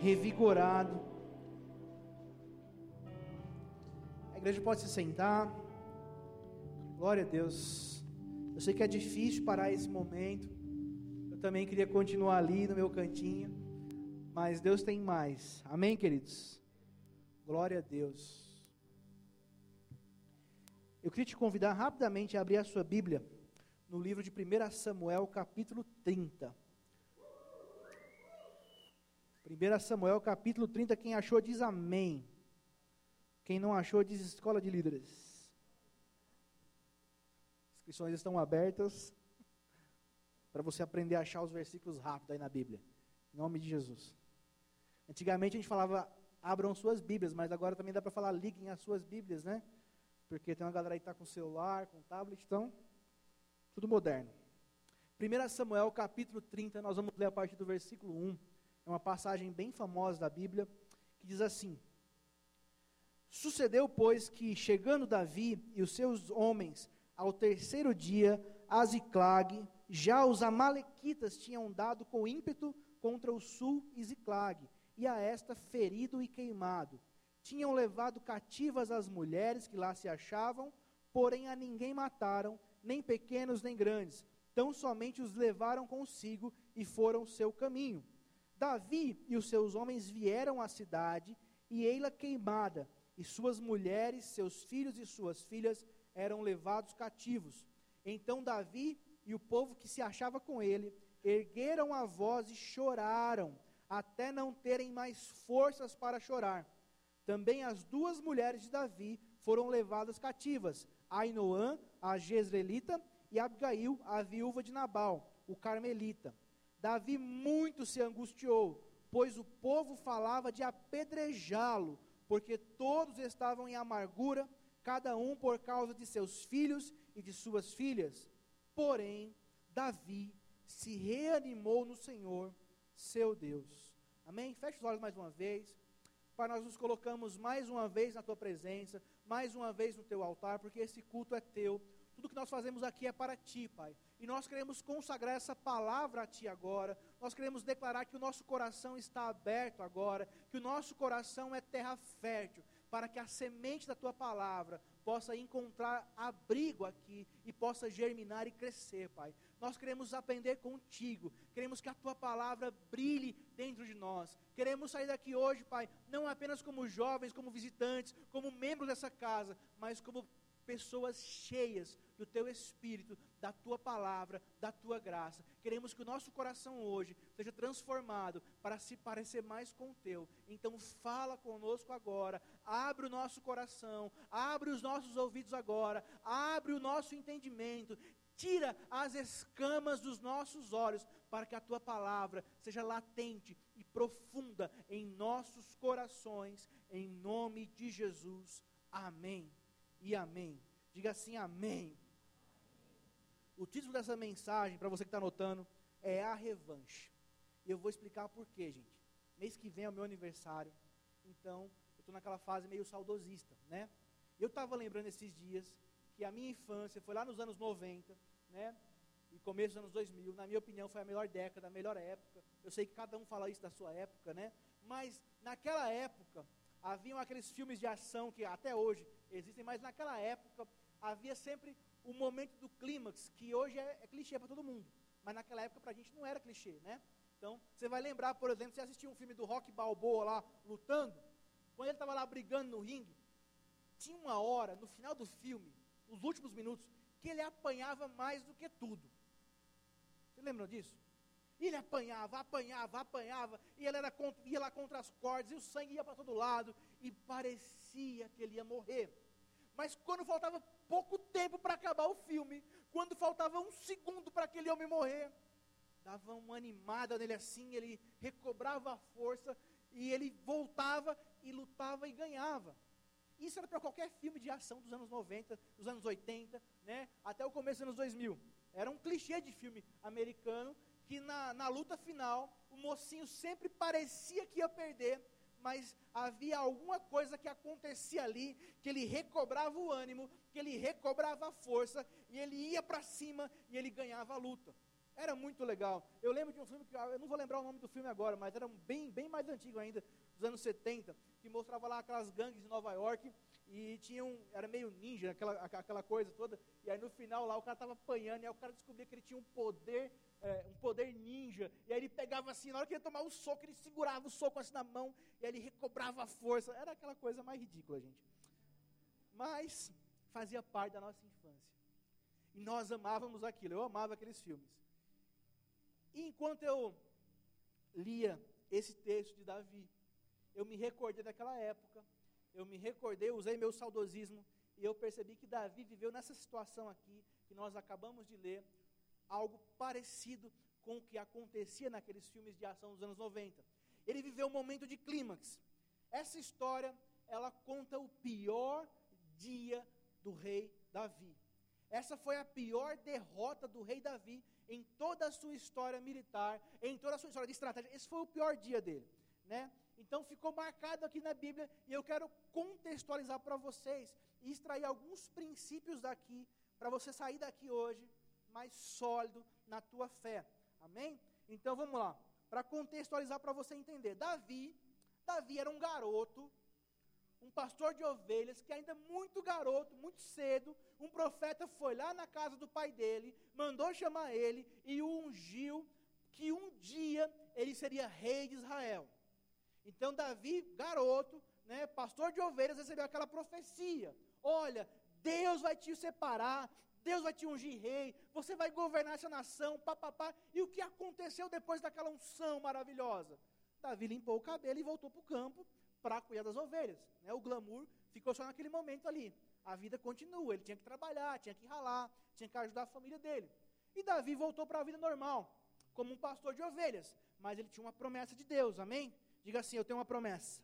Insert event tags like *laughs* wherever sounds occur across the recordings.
revigorado. A igreja pode se sentar. Glória a Deus. Eu sei que é difícil parar esse momento. Eu também queria continuar ali no meu cantinho. Mas Deus tem mais. Amém, queridos? Glória a Deus. Eu queria te convidar rapidamente a abrir a sua Bíblia no livro de 1 Samuel, capítulo 30. 1 Samuel, capítulo 30. Quem achou diz amém. Quem não achou diz escola de líderes. Inscrições estão abertas para você aprender a achar os versículos rápido aí na Bíblia. Em nome de Jesus. Antigamente a gente falava abram suas Bíblias, mas agora também dá para falar liguem as suas Bíblias, né? Porque tem uma galera que está com celular, com tablet, então, tudo moderno. 1 Samuel capítulo 30, nós vamos ler a partir do versículo 1. É uma passagem bem famosa da Bíblia, que diz assim: Sucedeu, pois, que chegando Davi e os seus homens ao terceiro dia, a Ziclag, já os amalequitas tinham dado com ímpeto contra o sul e Ziclag, e a esta ferido e queimado. Tinham levado cativas as mulheres que lá se achavam, porém a ninguém mataram, nem pequenos nem grandes, tão somente os levaram consigo e foram seu caminho. Davi e os seus homens vieram à cidade, e ei-la queimada, e suas mulheres, seus filhos e suas filhas eram levados cativos. Então Davi e o povo que se achava com ele ergueram a voz e choraram, até não terem mais forças para chorar. Também as duas mulheres de Davi foram levadas cativas, Ainoã, a Jezreelita, e Abigail, a viúva de Nabal, o carmelita. Davi muito se angustiou, pois o povo falava de apedrejá-lo, porque todos estavam em amargura, cada um por causa de seus filhos e de suas filhas. Porém, Davi se reanimou no Senhor, seu Deus. Amém? Feche os olhos mais uma vez. Pai, nós nos colocamos mais uma vez na tua presença, mais uma vez no teu altar, porque esse culto é teu. Tudo que nós fazemos aqui é para ti, Pai. E nós queremos consagrar essa palavra a Ti agora. Nós queremos declarar que o nosso coração está aberto agora, que o nosso coração é terra fértil, para que a semente da Tua palavra possa encontrar abrigo aqui e possa germinar e crescer, Pai. Nós queremos aprender contigo, queremos que a tua palavra brilhe dentro de nós. Queremos sair daqui hoje, Pai, não apenas como jovens, como visitantes, como membros dessa casa, mas como pessoas cheias do teu espírito, da tua palavra, da tua graça. Queremos que o nosso coração hoje seja transformado para se parecer mais com o teu. Então fala conosco agora, abre o nosso coração, abre os nossos ouvidos agora, abre o nosso entendimento, tira as escamas dos nossos olhos, para que a tua palavra seja latente e profunda em nossos corações, em nome de Jesus. Amém e amém. Diga assim, amém. O título dessa mensagem, para você que está anotando, é A Revanche. E eu vou explicar por quê, gente. Mês que vem é o meu aniversário, então eu estou naquela fase meio saudosista, né? Eu estava lembrando esses dias que a minha infância foi lá nos anos 90, né? E começo dos anos 2000, na minha opinião, foi a melhor década, a melhor época. Eu sei que cada um fala isso da sua época, né? Mas naquela época, haviam aqueles filmes de ação que até hoje existem, mas naquela época havia sempre o momento do clímax, que hoje é, é clichê para todo mundo. Mas naquela época para a gente não era clichê, né? Então, você vai lembrar, por exemplo, você assistiu um filme do Rock Balboa lá, lutando, quando ele estava lá brigando no ringue, tinha uma hora, no final do filme, os últimos minutos, que ele apanhava mais do que tudo. Você lembram disso? Ele apanhava, apanhava, apanhava, e ele era, ia lá contra as cordas, e o sangue ia para todo lado, e parecia que ele ia morrer. Mas quando faltava pouco tempo para acabar o filme, quando faltava um segundo para aquele homem morrer, dava uma animada nele assim, ele recobrava a força, e ele voltava e lutava e ganhava. Isso era para qualquer filme de ação dos anos 90, dos anos 80, né, até o começo dos anos 2000. Era um clichê de filme americano que na, na luta final o mocinho sempre parecia que ia perder, mas havia alguma coisa que acontecia ali, que ele recobrava o ânimo, que ele recobrava a força, e ele ia para cima e ele ganhava a luta. Era muito legal. Eu lembro de um filme, que eu não vou lembrar o nome do filme agora, mas era bem, bem mais antigo ainda, dos anos 70, que mostrava lá aquelas gangues de Nova York e tinha um, era meio ninja, aquela, aquela coisa toda, e aí no final lá o cara estava apanhando, e aí o cara descobria que ele tinha um poder, é, um poder ninja, e aí ele pegava assim, na hora que ele tomava o soco, ele segurava o soco assim na mão, e aí ele recobrava a força, era aquela coisa mais ridícula, gente. Mas fazia parte da nossa infância. E nós amávamos aquilo, eu amava aqueles filmes. E enquanto eu lia esse texto de Davi, eu me recordei daquela época, eu me recordei, usei meu saudosismo, e eu percebi que Davi viveu nessa situação aqui, que nós acabamos de ler, algo parecido com o que acontecia naqueles filmes de ação dos anos 90. Ele viveu um momento de clímax. Essa história, ela conta o pior dia do rei Davi. Essa foi a pior derrota do rei Davi em toda a sua história militar, em toda a sua história de estratégia. Esse foi o pior dia dele, né? Então ficou marcado aqui na Bíblia e eu quero contextualizar para vocês e extrair alguns princípios daqui para você sair daqui hoje mais sólido na tua fé. Amém? Então vamos lá. Para contextualizar para você entender. Davi, Davi era um garoto um pastor de ovelhas, que ainda muito garoto, muito cedo, um profeta foi lá na casa do pai dele, mandou chamar ele e o ungiu que um dia ele seria rei de Israel. Então Davi, garoto, né, pastor de ovelhas, recebeu aquela profecia: olha, Deus vai te separar, Deus vai te ungir rei, você vai governar essa nação, papapá. E o que aconteceu depois daquela unção maravilhosa? Davi limpou o cabelo e voltou para o campo para cuidar das ovelhas. Né? O glamour ficou só naquele momento ali. A vida continua, ele tinha que trabalhar, tinha que ralar, tinha que ajudar a família dele. E Davi voltou para a vida normal, como um pastor de ovelhas. Mas ele tinha uma promessa de Deus, amém? Diga assim: Eu tenho uma promessa.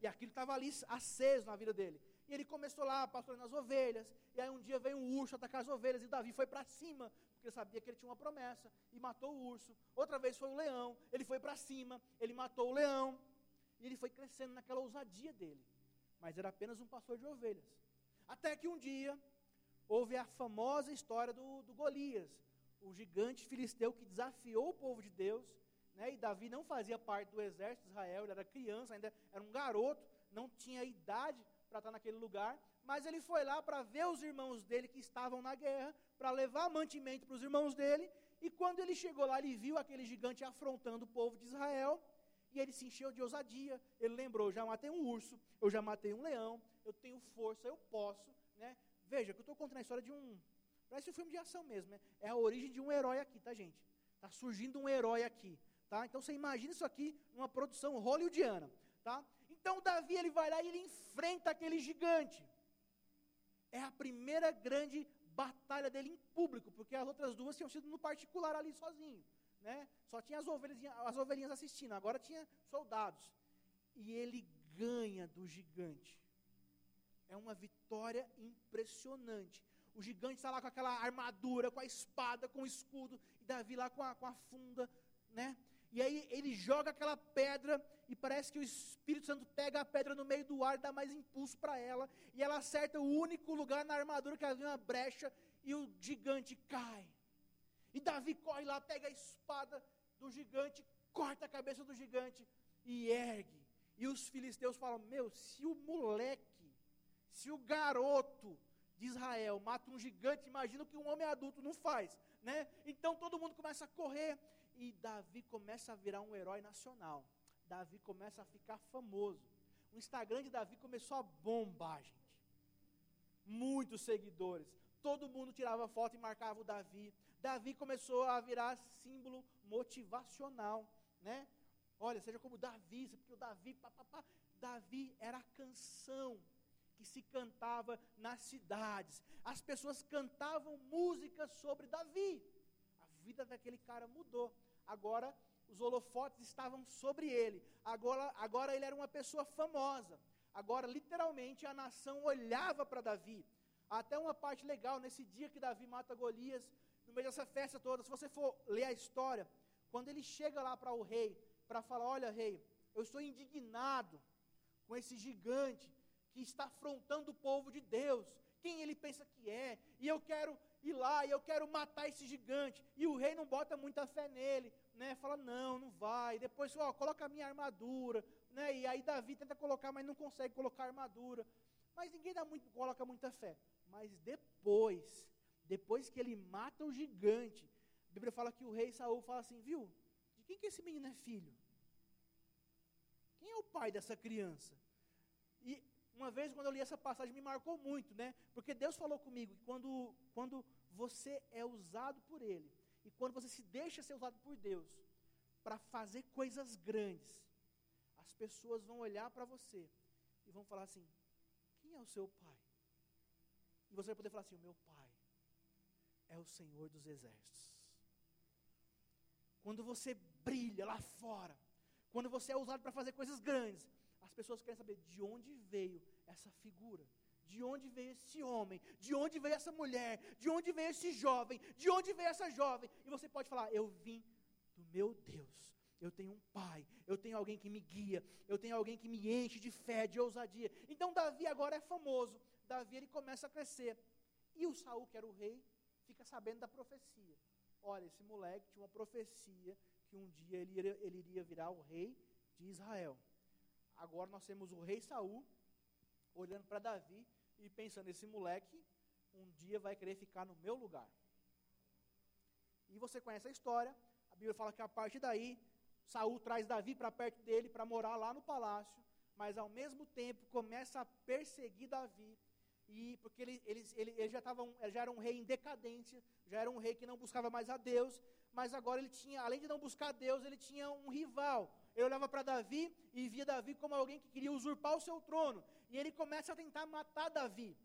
E aquilo estava ali aceso na vida dele. E ele começou lá pastorando as ovelhas. E aí um dia veio um urso atacar as ovelhas. E Davi foi para cima, porque ele sabia que ele tinha uma promessa. E matou o urso. Outra vez foi o leão. Ele foi para cima. Ele matou o leão. E ele foi crescendo naquela ousadia dele. Mas era apenas um pastor de ovelhas. Até que um dia, houve a famosa história do, do Golias, o gigante filisteu que desafiou o povo de Deus. Né, e Davi não fazia parte do exército de Israel, ele era criança, ainda era um garoto, não tinha idade para estar naquele lugar. Mas ele foi lá para ver os irmãos dele que estavam na guerra, para levar mantimento para os irmãos dele. E quando ele chegou lá, ele viu aquele gigante afrontando o povo de Israel. E ele se encheu de ousadia. Ele lembrou: eu já matei um urso, eu já matei um leão, eu tenho força, eu posso. Né? Veja, que eu estou contando a história de um. Parece um filme de ação mesmo. Né? É a origem de um herói aqui, tá, gente? Está surgindo um herói aqui. Tá? Então você imagina isso aqui numa produção hollywoodiana. Tá? Então Davi ele vai lá e ele enfrenta aquele gigante. É a primeira grande batalha dele em público, porque as outras duas tinham sido no particular ali sozinho né? Só tinha as ovelhinhas, as ovelhinhas assistindo, agora tinha soldados. E ele ganha do gigante. É uma vitória impressionante. O gigante está lá com aquela armadura, com a espada, com o escudo, e Davi lá com a, com a funda, né? E aí ele joga aquela pedra e parece que o Espírito Santo pega a pedra no meio do ar dá mais impulso para ela. E ela acerta o único lugar na armadura que havia uma brecha e o gigante cai. E Davi corre lá, pega a espada do gigante, corta a cabeça do gigante e ergue. E os filisteus falam: Meu, se o moleque, se o garoto de Israel mata um gigante, imagina o que um homem adulto não faz, né? Então todo mundo começa a correr e Davi começa a virar um herói nacional. Davi começa a ficar famoso. O Instagram de Davi começou a bombar, gente. Muitos seguidores. Todo mundo tirava foto e marcava o Davi. Davi começou a virar símbolo motivacional, né? Olha, seja como Davi, porque o Davi, pá, pá, pá. Davi era a canção que se cantava nas cidades. As pessoas cantavam músicas sobre Davi. A vida daquele cara mudou. Agora os holofotes estavam sobre ele. Agora, agora ele era uma pessoa famosa. Agora, literalmente, a nação olhava para Davi. Até uma parte legal, nesse dia que Davi mata Golias, no meio dessa festa toda, se você for ler a história, quando ele chega lá para o rei, para falar: Olha, rei, eu estou indignado com esse gigante que está afrontando o povo de Deus, quem ele pensa que é, e eu quero ir lá e eu quero matar esse gigante. E o rei não bota muita fé nele, né? Fala, não, não vai. Depois, ó, coloca a minha armadura, né? E aí Davi tenta colocar, mas não consegue colocar a armadura. Mas ninguém dá muito, coloca muita fé. Mas depois, depois que ele mata o gigante, a Bíblia fala que o rei Saul fala assim, viu? De quem que esse menino é filho? Quem é o pai dessa criança? Uma vez, quando eu li essa passagem, me marcou muito, né? Porque Deus falou comigo que quando, quando você é usado por Ele, e quando você se deixa ser usado por Deus, para fazer coisas grandes, as pessoas vão olhar para você e vão falar assim: quem é o seu pai? E você vai poder falar assim: o meu pai é o Senhor dos exércitos. Quando você brilha lá fora, quando você é usado para fazer coisas grandes, as pessoas querem saber de onde veio essa figura, de onde veio esse homem, de onde veio essa mulher, de onde veio esse jovem, de onde veio essa jovem. E você pode falar: Eu vim do meu Deus. Eu tenho um pai, eu tenho alguém que me guia, eu tenho alguém que me enche de fé, de ousadia. Então Davi agora é famoso. Davi ele começa a crescer. E o Saul, que era o rei, fica sabendo da profecia. Olha, esse moleque tinha uma profecia que um dia ele iria, ele iria virar o rei de Israel. Agora nós temos o rei Saul olhando para Davi e pensando: esse moleque um dia vai querer ficar no meu lugar. E você conhece a história. A Bíblia fala que a partir daí Saul traz Davi para perto dele para morar lá no palácio, mas ao mesmo tempo começa a perseguir Davi e porque ele, ele, ele, ele já, tava um, já era um rei em decadência, já era um rei que não buscava mais a Deus, mas agora ele tinha, além de não buscar a Deus, ele tinha um rival. Ele olhava para Davi e via Davi como alguém que queria usurpar o seu trono. E ele começa a tentar matar Davi.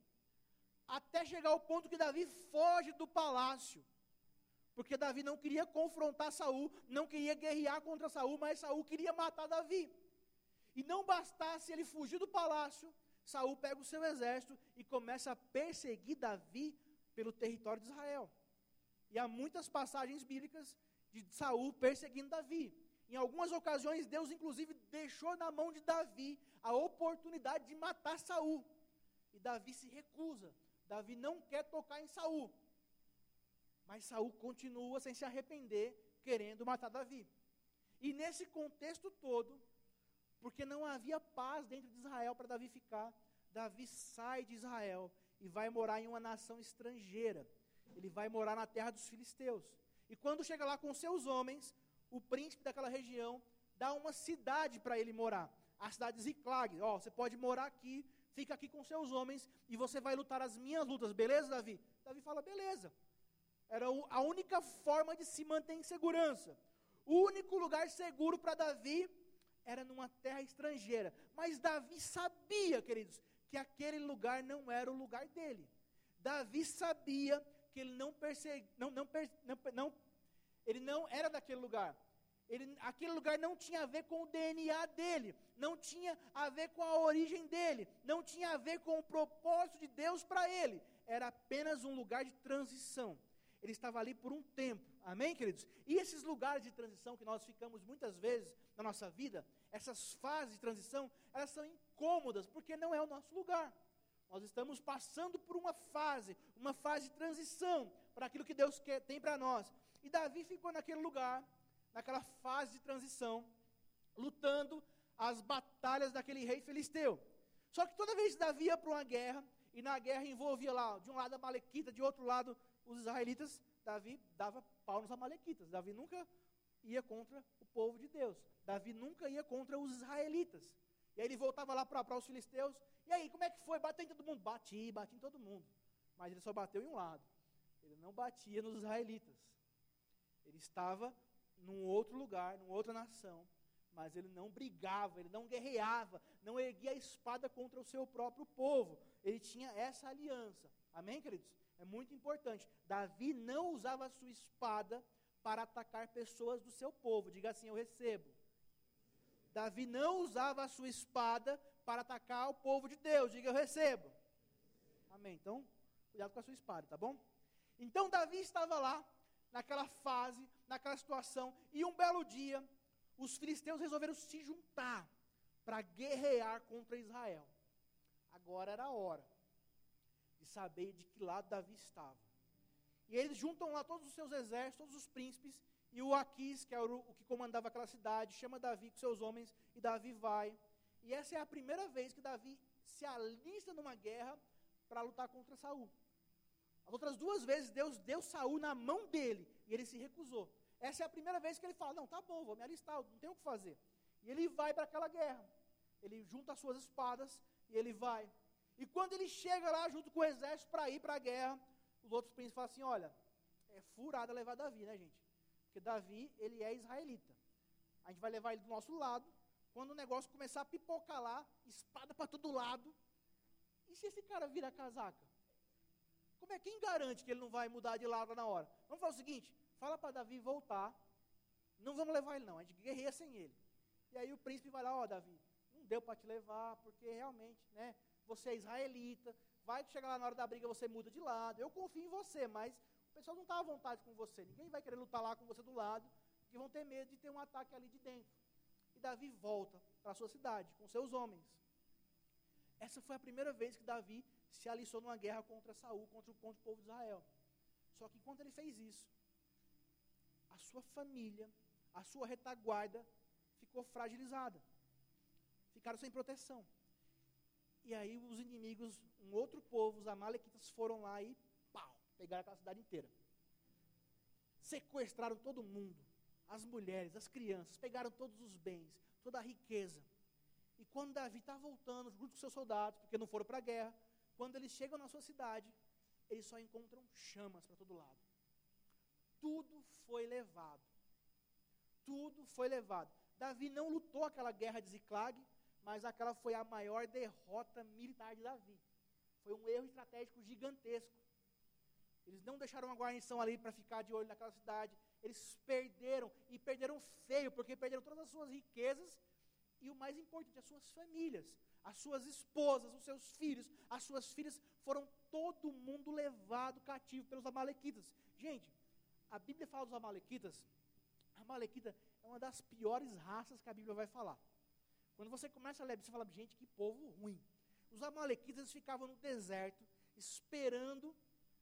Até chegar ao ponto que Davi foge do palácio. Porque Davi não queria confrontar Saul, não queria guerrear contra Saul, mas Saul queria matar Davi. E não bastasse ele fugir do palácio, Saul pega o seu exército e começa a perseguir Davi pelo território de Israel. E há muitas passagens bíblicas de Saul perseguindo Davi. Em algumas ocasiões, Deus inclusive deixou na mão de Davi a oportunidade de matar Saul. E Davi se recusa. Davi não quer tocar em Saul. Mas Saul continua sem se arrepender, querendo matar Davi. E nesse contexto todo, porque não havia paz dentro de Israel para Davi ficar. Davi sai de Israel e vai morar em uma nação estrangeira. Ele vai morar na terra dos filisteus. E quando chega lá com seus homens, o príncipe daquela região dá uma cidade para ele morar. A cidade de Ziclag. Ó, você pode morar aqui, fica aqui com seus homens e você vai lutar as minhas lutas, beleza, Davi? Davi fala, beleza. Era a única forma de se manter em segurança. O único lugar seguro para Davi era numa terra estrangeira. Mas Davi sabia, queridos, que aquele lugar não era o lugar dele. Davi sabia que ele não persegui, não, não, não, não, ele não era daquele lugar. Ele, aquele lugar não tinha a ver com o DNA dele, não tinha a ver com a origem dele, não tinha a ver com o propósito de Deus para ele. Era apenas um lugar de transição ele estava ali por um tempo. Amém, queridos? E esses lugares de transição que nós ficamos muitas vezes na nossa vida, essas fases de transição, elas são incômodas, porque não é o nosso lugar. Nós estamos passando por uma fase, uma fase de transição para aquilo que Deus quer, tem para nós. E Davi ficou naquele lugar, naquela fase de transição, lutando as batalhas daquele rei filisteu. Só que toda vez que Davi ia para uma guerra, e na guerra envolvia lá, de um lado a Malequita, de outro lado os israelitas, Davi dava pau nos amalequitas. Davi nunca ia contra o povo de Deus. Davi nunca ia contra os israelitas. E aí ele voltava lá para os filisteus. E aí, como é que foi? Bateu em todo mundo? Bati, bati em todo mundo. Mas ele só bateu em um lado. Ele não batia nos israelitas. Ele estava num outro lugar, numa outra nação. Mas ele não brigava, ele não guerreava, não erguia a espada contra o seu próprio povo. Ele tinha essa aliança. Amém, queridos? É muito importante. Davi não usava a sua espada para atacar pessoas do seu povo. Diga assim: Eu recebo. Davi não usava a sua espada para atacar o povo de Deus. Diga: Eu recebo. Amém. Então, cuidado com a sua espada, tá bom? Então, Davi estava lá, naquela fase, naquela situação, e um belo dia, os filisteus resolveram se juntar para guerrear contra Israel. Agora era a hora de saber de que lado Davi estava. E eles juntam lá todos os seus exércitos, todos os príncipes, e o Aquis, que o, o que comandava aquela cidade, chama Davi com seus homens, e Davi vai. E essa é a primeira vez que Davi se alista numa guerra para lutar contra Saul. As outras duas vezes Deus deu Saul na mão dele e ele se recusou. Essa é a primeira vez que ele fala: Não, tá bom, vou me alistar, não tenho o que fazer. E ele vai para aquela guerra. Ele junta as suas espadas e ele vai. E quando ele chega lá junto com o exército para ir para a guerra, os outros príncipes falam assim: Olha, é furada levar Davi, né, gente? Porque Davi, ele é israelita. A gente vai levar ele do nosso lado. Quando o negócio começar a pipocar lá, espada para todo lado. E se esse cara vira casaca? Como é quem garante que ele não vai mudar de lado na hora? Vamos fazer o seguinte: fala para Davi voltar. Não vamos levar ele, não. A gente guerreia sem ele. E aí o príncipe vai lá: Ó, oh, Davi, não deu para te levar, porque realmente, né? Você é israelita. Vai chegar lá na hora da briga, você muda de lado. Eu confio em você, mas o pessoal não está à vontade com você. Ninguém vai querer lutar lá com você do lado, porque vão ter medo de ter um ataque ali de dentro. E Davi volta para a sua cidade com seus homens. Essa foi a primeira vez que Davi se alistou numa guerra contra Saul, contra o, contra o povo de Israel. Só que enquanto ele fez isso, a sua família, a sua retaguarda ficou fragilizada. Ficaram sem proteção. E aí os inimigos, um outro povo, os amalequitas, foram lá e pau, pegaram aquela cidade inteira. Sequestraram todo mundo, as mulheres, as crianças, pegaram todos os bens, toda a riqueza. E quando Davi está voltando junto com seus soldados, porque não foram para a guerra, quando eles chegam na sua cidade, eles só encontram chamas para todo lado. Tudo foi levado. Tudo foi levado. Davi não lutou aquela guerra de Ziclag, mas aquela foi a maior derrota militar de Davi. Foi um erro estratégico gigantesco. Eles não deixaram uma guarnição ali para ficar de olho naquela cidade. Eles perderam, e perderam feio, porque perderam todas as suas riquezas e o mais importante, as suas famílias as suas esposas, os seus filhos, as suas filhas, foram todo mundo levado cativo pelos amalequitas. Gente, a Bíblia fala dos amalequitas, a amalequita é uma das piores raças que a Bíblia vai falar. Quando você começa a ler, você fala, gente, que povo ruim. Os amalequitas ficavam no deserto, esperando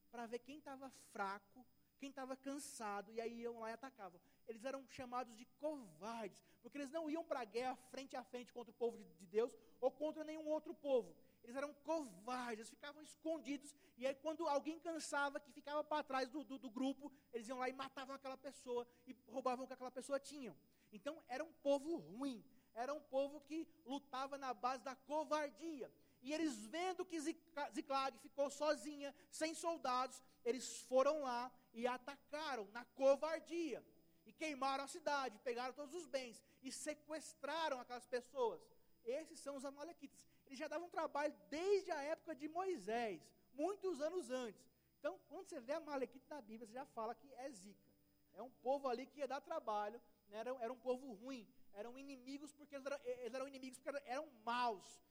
para ver quem estava fraco, quem estava cansado, e aí iam lá e atacavam eles eram chamados de covardes, porque eles não iam para a guerra frente a frente contra o povo de, de Deus ou contra nenhum outro povo. Eles eram covardes, eles ficavam escondidos, e aí quando alguém cansava, que ficava para trás do, do, do, grupo, eles iam lá e matavam aquela pessoa e roubavam o que aquela pessoa tinha. Então era um povo ruim, era um povo que lutava na base da covardia. E eles vendo que Ziclag ficou sozinha, sem soldados, eles foram lá e atacaram na covardia e queimaram a cidade, pegaram todos os bens e sequestraram aquelas pessoas. Esses são os amalequitas. Eles já davam trabalho desde a época de Moisés, muitos anos antes. Então, quando você vê amalequita na Bíblia, você já fala que é zica. É um povo ali que ia dar trabalho, né? era, era um povo ruim, eram inimigos porque eles eram, eles eram inimigos porque eram maus.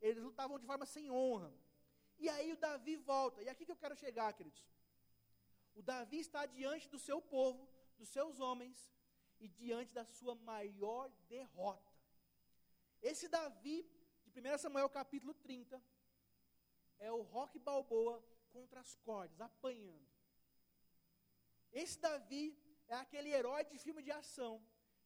Eles lutavam de forma sem honra. E aí o Davi volta. E aqui que eu quero chegar, queridos. O Davi está diante do seu povo, dos seus homens e diante da sua maior derrota. Esse Davi, de 1 Samuel capítulo 30, é o rock balboa contra as cordas, apanhando. Esse Davi é aquele herói de filme de ação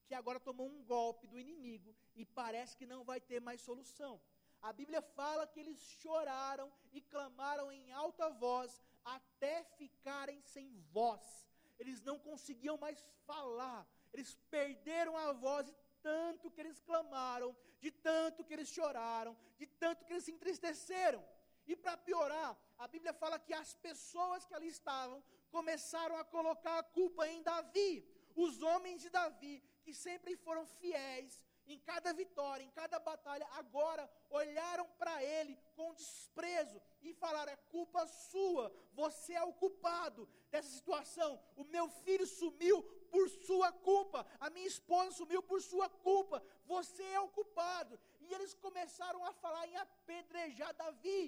que agora tomou um golpe do inimigo e parece que não vai ter mais solução. A Bíblia fala que eles choraram e clamaram em alta voz até ficarem sem voz eles não conseguiam mais falar, eles perderam a voz de tanto que eles clamaram, de tanto que eles choraram, de tanto que eles se entristeceram. E para piorar, a Bíblia fala que as pessoas que ali estavam começaram a colocar a culpa em Davi. Os homens de Davi, que sempre foram fiéis, em cada vitória, em cada batalha, agora olharam para ele com desprezo e falaram: é culpa sua, você é o culpado dessa situação. O meu filho sumiu por sua culpa, a minha esposa sumiu por sua culpa, você é o culpado. E eles começaram a falar em apedrejar Davi.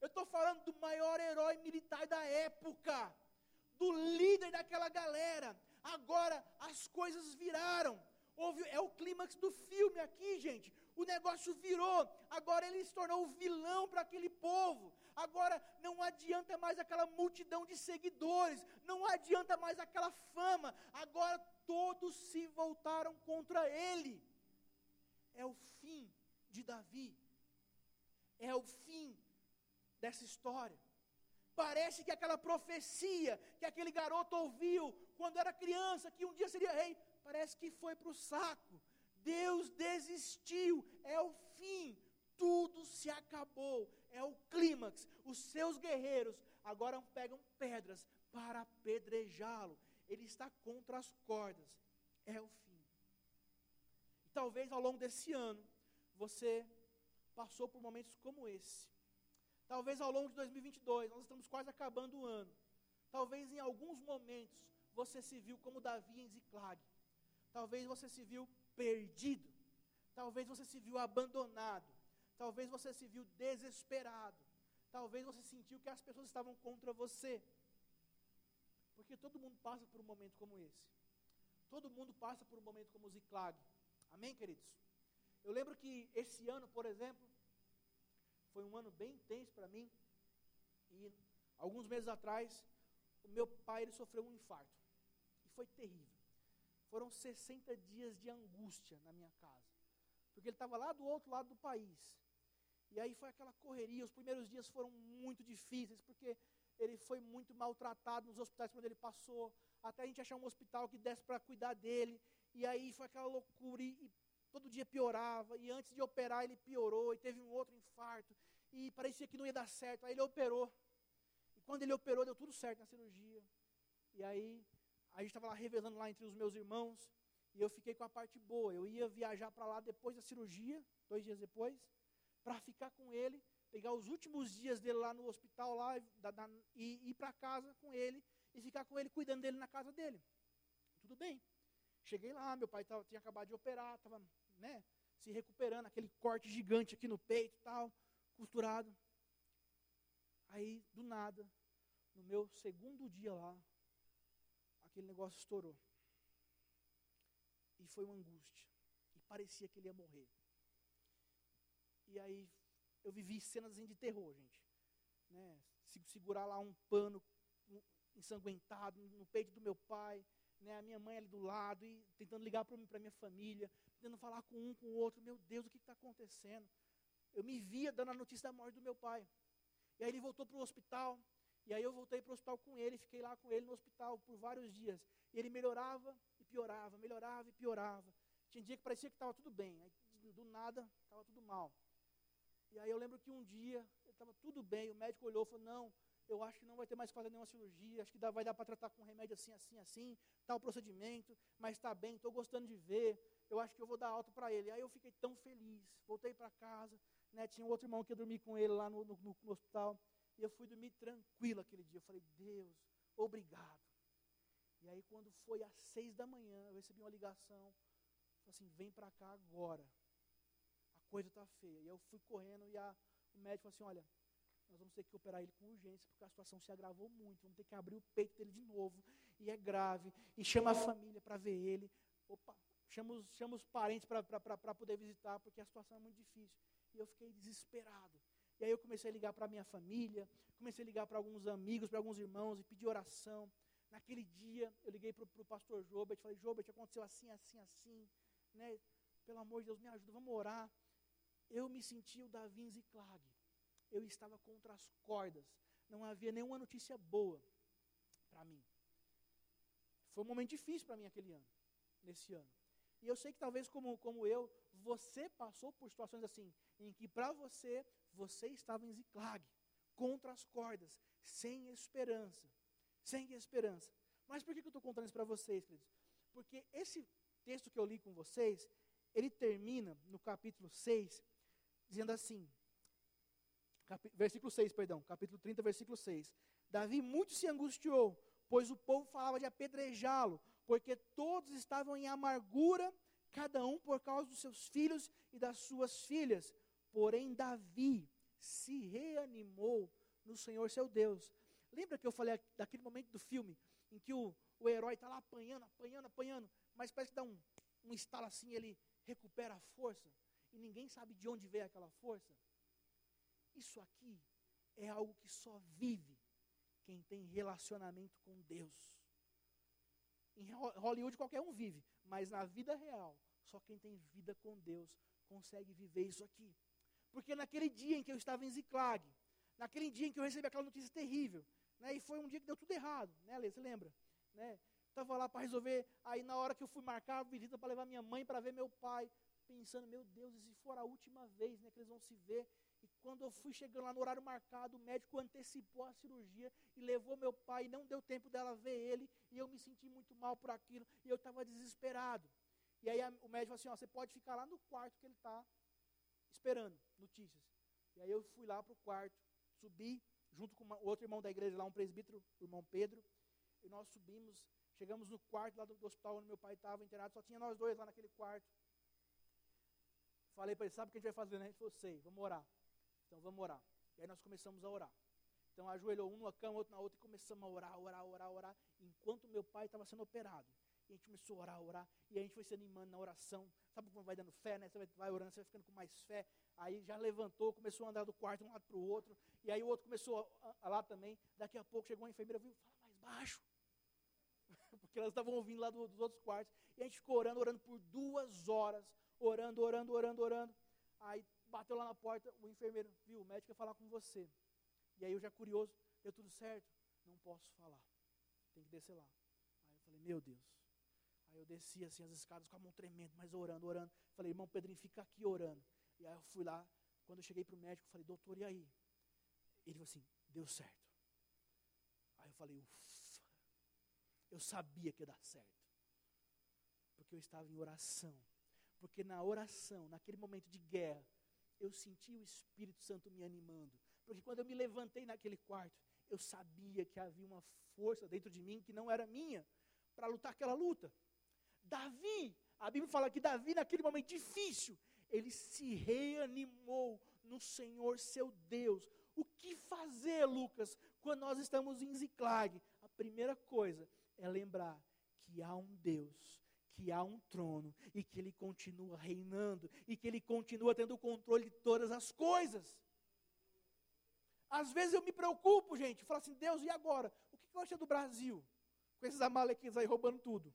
Eu estou falando do maior herói militar da época, do líder daquela galera. Agora as coisas viraram Houve, é o clímax do filme aqui, gente. O negócio virou. Agora ele se tornou o vilão para aquele povo. Agora não adianta mais aquela multidão de seguidores, não adianta mais aquela fama. Agora todos se voltaram contra ele. É o fim de Davi. É o fim dessa história. Parece que aquela profecia que aquele garoto ouviu quando era criança, que um dia seria rei, parece que foi para o saco. Deus desistiu, é o fim, tudo se acabou, é o clímax. Os seus guerreiros agora pegam pedras para apedrejá-lo. Ele está contra as cordas, é o fim. E talvez ao longo desse ano você passou por momentos como esse. Talvez ao longo de 2022, nós estamos quase acabando o ano. Talvez em alguns momentos você se viu como Davi em Ziclag. Talvez você se viu perdido. Talvez você se viu abandonado. Talvez você se viu desesperado. Talvez você sentiu que as pessoas estavam contra você. Porque todo mundo passa por um momento como esse. Todo mundo passa por um momento como o Ziclag. Amém, queridos? Eu lembro que esse ano, por exemplo, foi um ano bem intenso para mim. E alguns meses atrás, o meu pai ele sofreu um infarto. E foi terrível. Foram 60 dias de angústia na minha casa. Porque ele estava lá do outro lado do país. E aí foi aquela correria. Os primeiros dias foram muito difíceis, porque ele foi muito maltratado nos hospitais quando ele passou. Até a gente achar um hospital que desse para cuidar dele. E aí foi aquela loucura. E, e todo dia piorava. E antes de operar, ele piorou. E teve um outro infarto. E parecia que não ia dar certo. Aí ele operou. E quando ele operou, deu tudo certo na cirurgia. E aí a gente estava lá revelando lá entre os meus irmãos, e eu fiquei com a parte boa. Eu ia viajar para lá depois da cirurgia, dois dias depois, para ficar com ele, pegar os últimos dias dele lá no hospital lá, da, da, e ir para casa com ele, e ficar com ele cuidando dele na casa dele. Tudo bem. Cheguei lá, meu pai tava, tinha acabado de operar, estava né, se recuperando, aquele corte gigante aqui no peito tal, costurado. Aí, do nada, no meu segundo dia lá, aquele negócio estourou. E foi uma angústia. E parecia que ele ia morrer. E aí eu vivi cenas de terror, gente. Né? Segurar lá um pano ensanguentado no peito do meu pai, né? a minha mãe ali do lado, e tentando ligar para minha família, tentando falar com um, com o outro. Meu Deus, o que está acontecendo? Eu me via dando a notícia da morte do meu pai. E aí ele voltou para o hospital, e aí eu voltei para o hospital com ele, fiquei lá com ele no hospital por vários dias. E ele melhorava e piorava, melhorava e piorava. Tinha dia que parecia que estava tudo bem, aí do nada estava tudo mal. E aí eu lembro que um dia estava tudo bem, o médico olhou e falou, não, eu acho que não vai ter mais que fazer nenhuma cirurgia, acho que dá, vai dar para tratar com remédio assim, assim, assim, tal procedimento, mas está bem, estou gostando de ver, eu acho que eu vou dar alta para ele. Aí eu fiquei tão feliz, voltei para casa, né, tinha um outro irmão que ia dormir com ele lá no, no, no hospital. E eu fui dormir tranquilo aquele dia. Eu falei, Deus, obrigado. E aí, quando foi às seis da manhã, eu recebi uma ligação. Falei assim: vem para cá agora. Coisa está feia. E eu fui correndo e a, o médico falou assim: olha, nós vamos ter que operar ele com urgência, porque a situação se agravou muito. Vamos ter que abrir o peito dele de novo. E é grave. E chama a família para ver ele. Opa, chama os, chama os parentes para poder visitar, porque a situação é muito difícil. E eu fiquei desesperado. E aí eu comecei a ligar para a minha família, comecei a ligar para alguns amigos, para alguns irmãos e pedir oração. Naquele dia, eu liguei para o pastor Jobert, falei, Jobert, aconteceu assim, assim, assim, né? Pelo amor de Deus, me ajuda, vamos orar. Eu me senti o Davi em Ziclag. Eu estava contra as cordas. Não havia nenhuma notícia boa para mim. Foi um momento difícil para mim aquele ano, nesse ano. E eu sei que talvez como, como eu, você passou por situações assim, em que para você você estava em Ziclag, contra as cordas, sem esperança. Sem esperança. Mas por que eu estou contando isso para vocês, queridos? Porque esse texto que eu li com vocês, ele termina no capítulo 6, dizendo assim, versículo 6, perdão, capítulo 30, versículo 6. Davi muito se angustiou, pois o povo falava de apedrejá-lo, porque todos estavam em amargura, cada um por causa dos seus filhos e das suas filhas. Porém, Davi se reanimou no Senhor seu Deus. Lembra que eu falei daquele momento do filme em que o, o herói está lá apanhando, apanhando, apanhando, mas parece que dá um, um estalo assim, ele recupera a força. E ninguém sabe de onde veio aquela força. Isso aqui é algo que só vive quem tem relacionamento com Deus. Em Hollywood qualquer um vive, mas na vida real, só quem tem vida com Deus consegue viver isso aqui. Porque naquele dia em que eu estava em Ziclag, naquele dia em que eu recebi aquela notícia terrível, né, e foi um dia que deu tudo errado, né, Lê, você lembra? Né? Estava lá para resolver, aí na hora que eu fui marcar a visita para levar minha mãe para ver meu pai, pensando, meu Deus, e se for a última vez né, que eles vão se ver, e quando eu fui chegando lá no horário marcado, o médico antecipou a cirurgia e levou meu pai, e não deu tempo dela ver ele, e eu me senti muito mal por aquilo, e eu estava desesperado. E aí a, o médico falou assim: ó, você pode ficar lá no quarto que ele está esperando notícias. E aí eu fui lá para o quarto, subi, junto com o outro irmão da igreja lá, um presbítero, o irmão Pedro, e nós subimos, chegamos no quarto lá do, do hospital onde meu pai estava internado, só tinha nós dois lá naquele quarto. Falei para ele, sabe o que a gente vai fazer, né? Ele falou, sei, vamos orar. Então vamos orar. E aí nós começamos a orar. Então ajoelhou um numa cama, outro na outra, e começamos a orar, orar, orar, orar, enquanto meu pai estava sendo operado. E a gente começou a orar, orar, e a gente foi se animando na oração. Sabe como vai dando fé, né? Você vai, orando, você vai ficando com mais fé. Aí já levantou, começou a andar do quarto de um lado para o outro. E aí o outro começou a, a, lá também. Daqui a pouco chegou uma enfermeira, viu, fala mais baixo. *laughs* Porque elas estavam ouvindo lá do, dos outros quartos. E a gente ficou orando, orando por duas horas. Orando, orando, orando, orando. Aí bateu lá na porta, o enfermeiro, viu, o médico quer falar com você. E aí eu já curioso, deu tudo certo? Não posso falar, tem que descer lá. Aí eu falei, meu Deus. Aí eu desci assim as escadas com a mão tremendo, mas orando, orando. Falei, irmão Pedrinho, fica aqui orando. E aí eu fui lá, quando eu cheguei para o médico, falei, doutor, e aí? Ele falou assim, deu certo. Aí eu falei, ufa, eu sabia que ia dar certo. Porque eu estava em oração. Porque na oração, naquele momento de guerra, eu senti o Espírito Santo me animando. Porque quando eu me levantei naquele quarto, eu sabia que havia uma força dentro de mim que não era minha para lutar aquela luta. Davi, a Bíblia fala que Davi, naquele momento difícil, ele se reanimou no Senhor seu Deus. O que fazer, Lucas, quando nós estamos em Ziclag? A primeira coisa é lembrar que há um Deus que há um trono e que ele continua reinando e que ele continua tendo o controle de todas as coisas. Às vezes eu me preocupo, gente, falo assim, Deus, e agora? O que, eu acho do Brasil? Com esses amalequinos aí roubando tudo.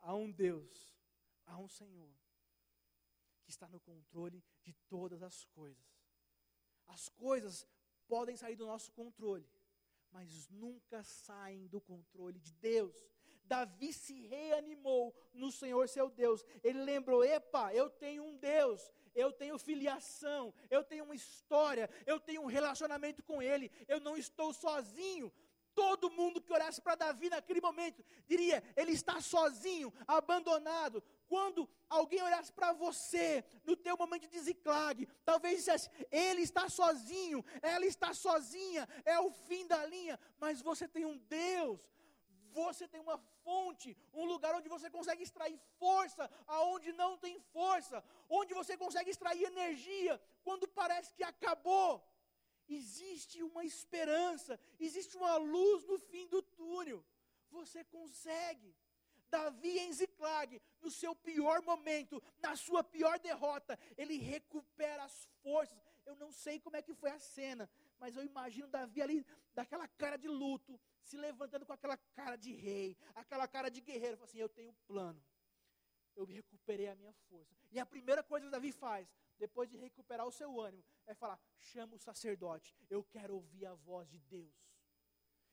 Há um Deus, há um Senhor, que está no controle de todas as coisas. As coisas podem sair do nosso controle, mas nunca saem do controle de Deus. Davi se reanimou no Senhor seu Deus. Ele lembrou: epa, eu tenho um Deus, eu tenho filiação, eu tenho uma história, eu tenho um relacionamento com Ele, eu não estou sozinho. Todo mundo que olhasse para Davi naquele momento diria: ele está sozinho, abandonado. Quando alguém olhasse para você no teu momento de ziclag, talvez dissesse: ele está sozinho, ela está sozinha, é o fim da linha. Mas você tem um Deus, você tem uma fonte, um lugar onde você consegue extrair força, aonde não tem força, onde você consegue extrair energia quando parece que acabou. Existe uma esperança, existe uma luz no fim do túnel. Você consegue. Davi em Ziclag, no seu pior momento, na sua pior derrota, ele recupera as forças. Eu não sei como é que foi a cena, mas eu imagino Davi ali, daquela cara de luto, se levantando com aquela cara de rei, aquela cara de guerreiro, assim: Eu tenho plano, eu recuperei a minha força. E a primeira coisa que Davi faz, depois de recuperar o seu ânimo, é falar: chama o sacerdote, eu quero ouvir a voz de Deus.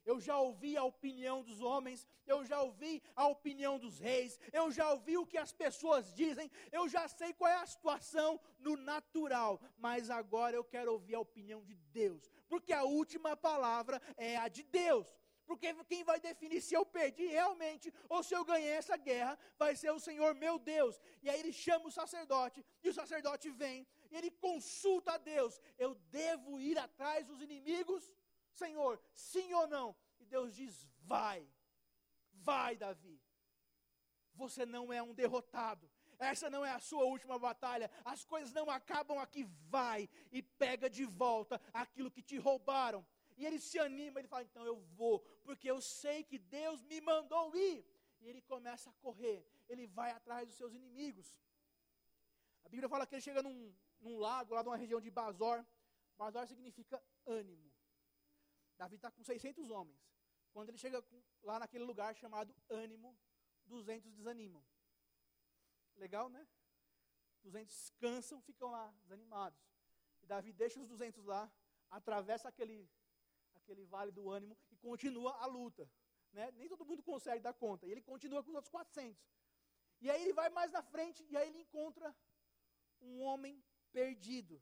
Eu já ouvi a opinião dos homens, eu já ouvi a opinião dos reis, eu já ouvi o que as pessoas dizem, eu já sei qual é a situação no natural, mas agora eu quero ouvir a opinião de Deus, porque a última palavra é a de Deus. Porque quem vai definir se eu perdi realmente ou se eu ganhei essa guerra vai ser o Senhor meu Deus. E aí ele chama o sacerdote, e o sacerdote vem, e ele consulta a Deus: eu devo ir atrás dos inimigos? Senhor, sim ou não? E Deus diz: vai, vai, Davi. Você não é um derrotado. Essa não é a sua última batalha. As coisas não acabam aqui. Vai e pega de volta aquilo que te roubaram. E ele se anima, ele fala: então eu vou, porque eu sei que Deus me mandou ir. E ele começa a correr, ele vai atrás dos seus inimigos. Bíblia fala que ele chega num, num lago, lá numa região de Bazor. Bazor significa ânimo. Davi está com 600 homens. Quando ele chega lá naquele lugar chamado ânimo, 200 desanimam. Legal, né? 200 descansam, ficam lá desanimados. E Davi deixa os 200 lá, atravessa aquele, aquele vale do ânimo e continua a luta. Né? Nem todo mundo consegue dar conta. E ele continua com os outros 400. E aí ele vai mais na frente e aí ele encontra um homem perdido.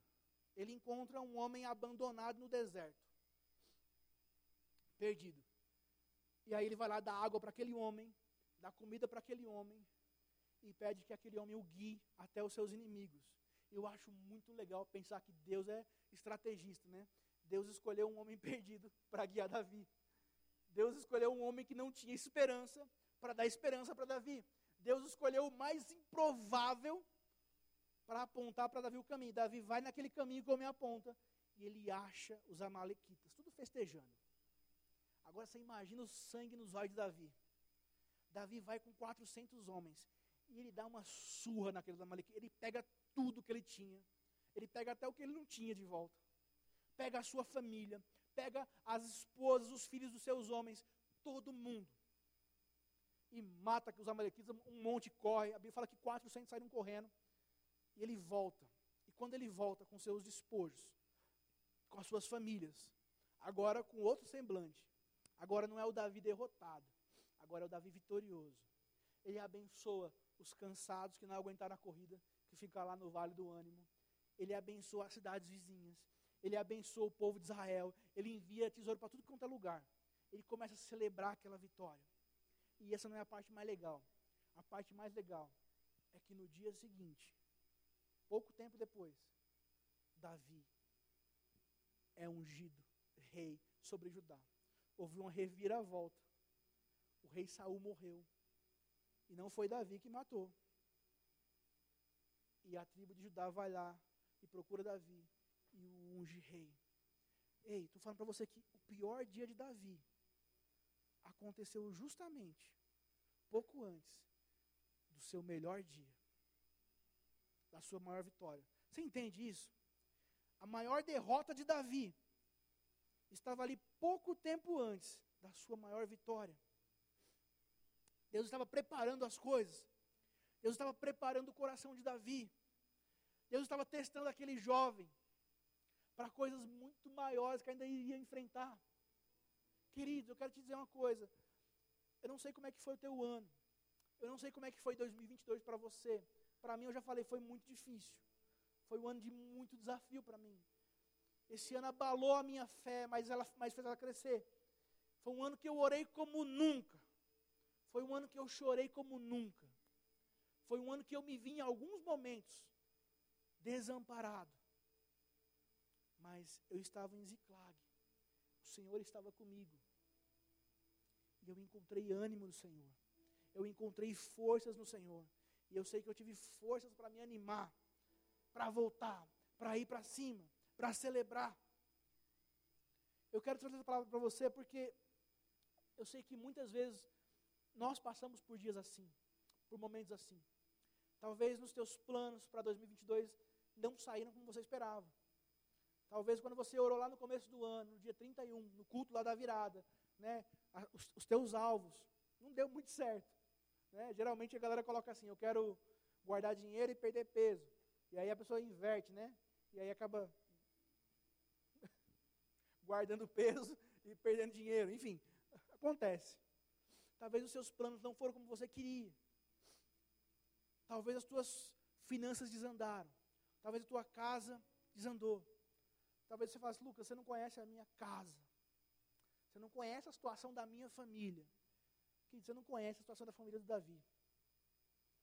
Ele encontra um homem abandonado no deserto. Perdido. E aí ele vai lá dar água para aquele homem, dá comida para aquele homem e pede que aquele homem o guie até os seus inimigos. Eu acho muito legal pensar que Deus é estrategista, né? Deus escolheu um homem *laughs* perdido para guiar Davi. Deus escolheu um homem que não tinha esperança para dar esperança para Davi. Deus escolheu o mais improvável para apontar para Davi o caminho. Davi vai naquele caminho que o homem aponta e ele acha os amalequitas, tudo festejando. Agora você imagina o sangue nos olhos de Davi. Davi vai com 400 homens e ele dá uma surra naqueles amalequitas. Ele pega tudo que ele tinha. Ele pega até o que ele não tinha de volta. Pega a sua família, pega as esposas, os filhos dos seus homens, todo mundo. E mata os amalequitas, um monte corre. A Bíblia fala que 400 saíram correndo. E ele volta. E quando ele volta com seus despojos, com as suas famílias, agora com outro semblante. Agora não é o Davi derrotado, agora é o Davi vitorioso. Ele abençoa os cansados que não aguentaram a corrida, que ficam lá no vale do ânimo. Ele abençoa as cidades vizinhas. Ele abençoa o povo de Israel. Ele envia tesouro para tudo quanto é lugar. Ele começa a celebrar aquela vitória. E essa não é a parte mais legal. A parte mais legal é que no dia seguinte, pouco tempo depois, Davi é ungido rei sobre Judá. Houve uma reviravolta. O rei Saul morreu. E não foi Davi que matou. E a tribo de Judá vai lá e procura Davi e o unge rei. Ei, estou falando para você que o pior dia de Davi aconteceu justamente pouco antes do seu melhor dia, da sua maior vitória. Você entende isso? A maior derrota de Davi estava ali pouco tempo antes da sua maior vitória. Deus estava preparando as coisas. Deus estava preparando o coração de Davi. Deus estava testando aquele jovem para coisas muito maiores que ainda iria enfrentar. Queridos, eu quero te dizer uma coisa. Eu não sei como é que foi o teu ano. Eu não sei como é que foi 2022 para você. Para mim, eu já falei, foi muito difícil. Foi um ano de muito desafio para mim. Esse ano abalou a minha fé, mas, ela, mas fez ela crescer. Foi um ano que eu orei como nunca. Foi um ano que eu chorei como nunca. Foi um ano que eu me vi em alguns momentos desamparado. Mas eu estava em Ziclag. O Senhor estava comigo. E eu encontrei ânimo no Senhor. Eu encontrei forças no Senhor. E eu sei que eu tive forças para me animar, para voltar, para ir para cima, para celebrar. Eu quero trazer essa palavra para você porque eu sei que muitas vezes nós passamos por dias assim, por momentos assim. Talvez nos teus planos para 2022 não saíram como você esperava. Talvez quando você orou lá no começo do ano, no dia 31, no culto lá da virada, né, os, os teus alvos, não deu muito certo. Né? Geralmente a galera coloca assim, eu quero guardar dinheiro e perder peso. E aí a pessoa inverte, né? E aí acaba *laughs* guardando peso e perdendo dinheiro. Enfim, acontece. Talvez os seus planos não foram como você queria. Talvez as tuas finanças desandaram. Talvez a tua casa desandou. Talvez você fale, assim, Lucas, você não conhece a minha casa. Você não conhece a situação da minha família. Querido, você não conhece a situação da família do Davi.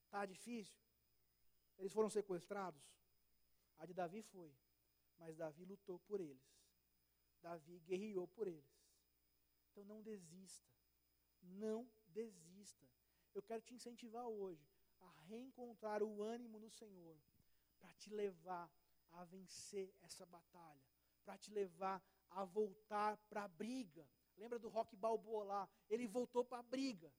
Está difícil? Eles foram sequestrados? A de Davi foi. Mas Davi lutou por eles. Davi guerreou por eles. Então não desista. Não desista. Eu quero te incentivar hoje a reencontrar o ânimo no Senhor, para te levar a vencer essa batalha, para te levar a voltar para a briga. Lembra do Rock Balboa lá? Ele voltou para a briga.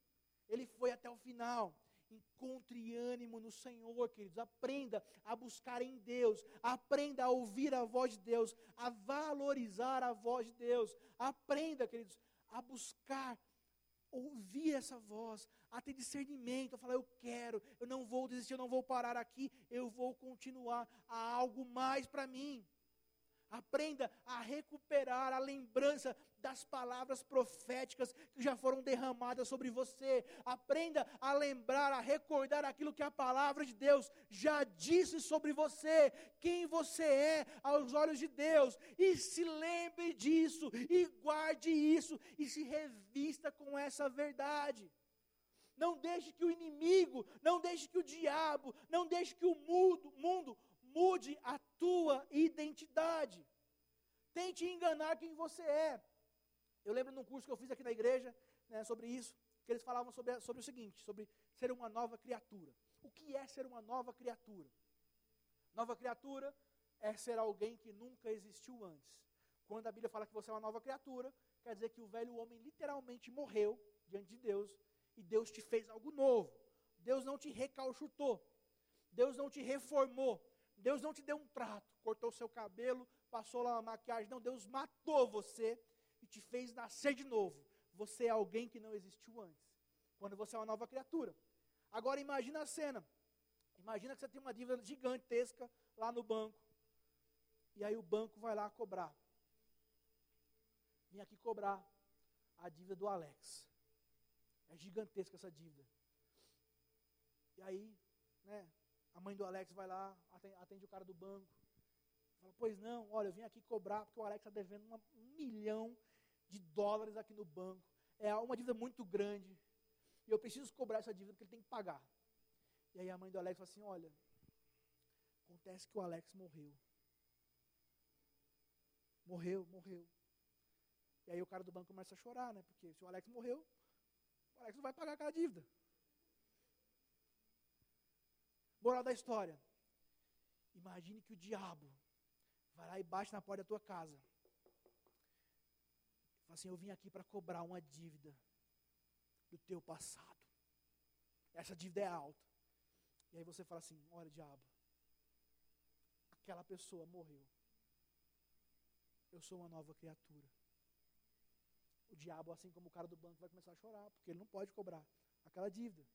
Ele foi até o final. Encontre ânimo no Senhor, queridos. Aprenda a buscar em Deus. Aprenda a ouvir a voz de Deus. A valorizar a voz de Deus. Aprenda, queridos, a buscar ouvir essa voz, a ter discernimento, a falar: eu quero, eu não vou desistir, eu não vou parar aqui, eu vou continuar. Há algo mais para mim. Aprenda a recuperar a lembrança das palavras proféticas que já foram derramadas sobre você. Aprenda a lembrar, a recordar aquilo que a palavra de Deus já disse sobre você, quem você é aos olhos de Deus. E se lembre disso, e guarde isso, e se revista com essa verdade. Não deixe que o inimigo, não deixe que o diabo, não deixe que o mundo, mundo mude a tua identidade. Tente enganar quem você é. Eu lembro num curso que eu fiz aqui na igreja, né, sobre isso, que eles falavam sobre, sobre o seguinte, sobre ser uma nova criatura. O que é ser uma nova criatura? Nova criatura é ser alguém que nunca existiu antes. Quando a Bíblia fala que você é uma nova criatura, quer dizer que o velho homem literalmente morreu diante de Deus e Deus te fez algo novo. Deus não te recalchutou. Deus não te reformou. Deus não te deu um trato, cortou seu cabelo, passou lá uma maquiagem. Não, Deus matou você e te fez nascer de novo. Você é alguém que não existiu antes. Quando você é uma nova criatura. Agora imagina a cena. Imagina que você tem uma dívida gigantesca lá no banco. E aí o banco vai lá cobrar. Vim aqui cobrar a dívida do Alex. É gigantesca essa dívida. E aí, né, a mãe do Alex vai lá, atende, o cara do banco. Fala, pois não, olha, eu vim aqui cobrar porque o Alex está devendo um milhão de dólares aqui no banco. É uma dívida muito grande. E eu preciso cobrar essa dívida porque ele tem que pagar. E aí a mãe do Alex fala assim: olha, acontece que o Alex morreu. Morreu, morreu. E aí o cara do banco começa a chorar, né? Porque se o Alex morreu, o Alex não vai pagar aquela dívida. Moral da história. Imagine que o diabo vai lá e bate na porta da tua casa. Fala assim: Eu vim aqui para cobrar uma dívida do teu passado. Essa dívida é alta. E aí você fala assim: Olha, diabo, aquela pessoa morreu. Eu sou uma nova criatura. O diabo, assim como o cara do banco, vai começar a chorar, porque ele não pode cobrar aquela dívida.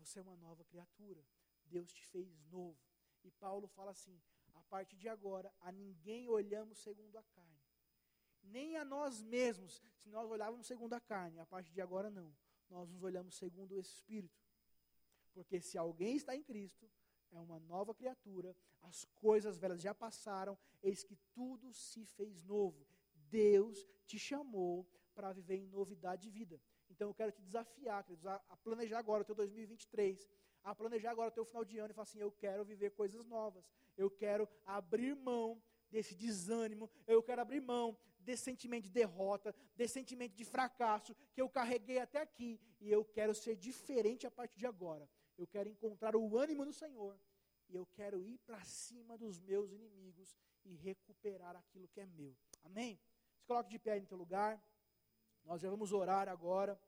Você é uma nova criatura. Deus te fez novo. E Paulo fala assim: a partir de agora, a ninguém olhamos segundo a carne. Nem a nós mesmos, se nós olhávamos segundo a carne, a partir de agora não. Nós nos olhamos segundo o Espírito. Porque se alguém está em Cristo, é uma nova criatura, as coisas velhas já passaram, eis que tudo se fez novo. Deus te chamou para viver em novidade de vida. Então eu quero te desafiar, queridos, a, planejar agora o teu 2023, a planejar agora o teu final de ano e falar assim: eu quero viver coisas novas, eu quero abrir mão desse desânimo, eu quero abrir mão desse sentimento de derrota, desse sentimento de fracasso que eu carreguei até aqui, e eu quero ser diferente a partir de agora. Eu quero encontrar o ânimo no Senhor, e eu quero ir para cima dos meus inimigos e recuperar aquilo que é meu. Amém? Se coloque de pé no teu lugar. Nós já vamos orar agora.